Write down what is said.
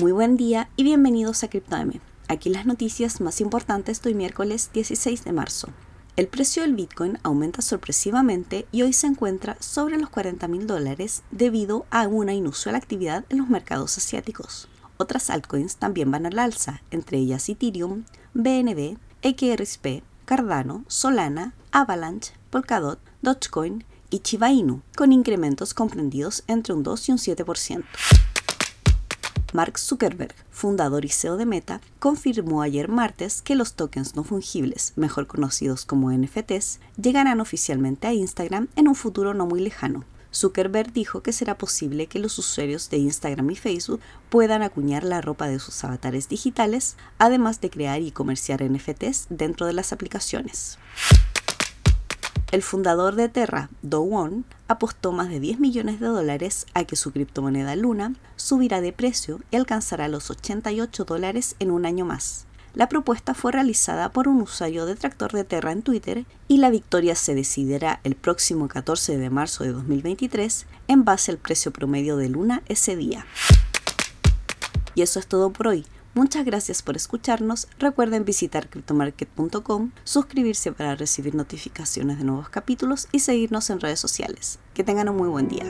Muy buen día y bienvenidos a CryptoM. Aquí las noticias más importantes de hoy miércoles 16 de marzo. El precio del Bitcoin aumenta sorpresivamente y hoy se encuentra sobre los 40 mil dólares debido a una inusual actividad en los mercados asiáticos. Otras altcoins también van al alza, entre ellas Ethereum, BNB, XRP, Cardano, Solana, Avalanche, Polkadot, Dogecoin y Chiba Inu, con incrementos comprendidos entre un 2 y un 7%. Mark Zuckerberg, fundador y CEO de Meta, confirmó ayer martes que los tokens no fungibles, mejor conocidos como NFTs, llegarán oficialmente a Instagram en un futuro no muy lejano. Zuckerberg dijo que será posible que los usuarios de Instagram y Facebook puedan acuñar la ropa de sus avatares digitales, además de crear y comerciar NFTs dentro de las aplicaciones. El fundador de Terra, Do Won, apostó más de 10 millones de dólares a que su criptomoneda Luna subirá de precio y alcanzará los 88 dólares en un año más. La propuesta fue realizada por un usuario detractor de Terra en Twitter y la victoria se decidirá el próximo 14 de marzo de 2023 en base al precio promedio de Luna ese día. Y eso es todo por hoy. Muchas gracias por escucharnos. Recuerden visitar cryptomarket.com, suscribirse para recibir notificaciones de nuevos capítulos y seguirnos en redes sociales. Que tengan un muy buen día.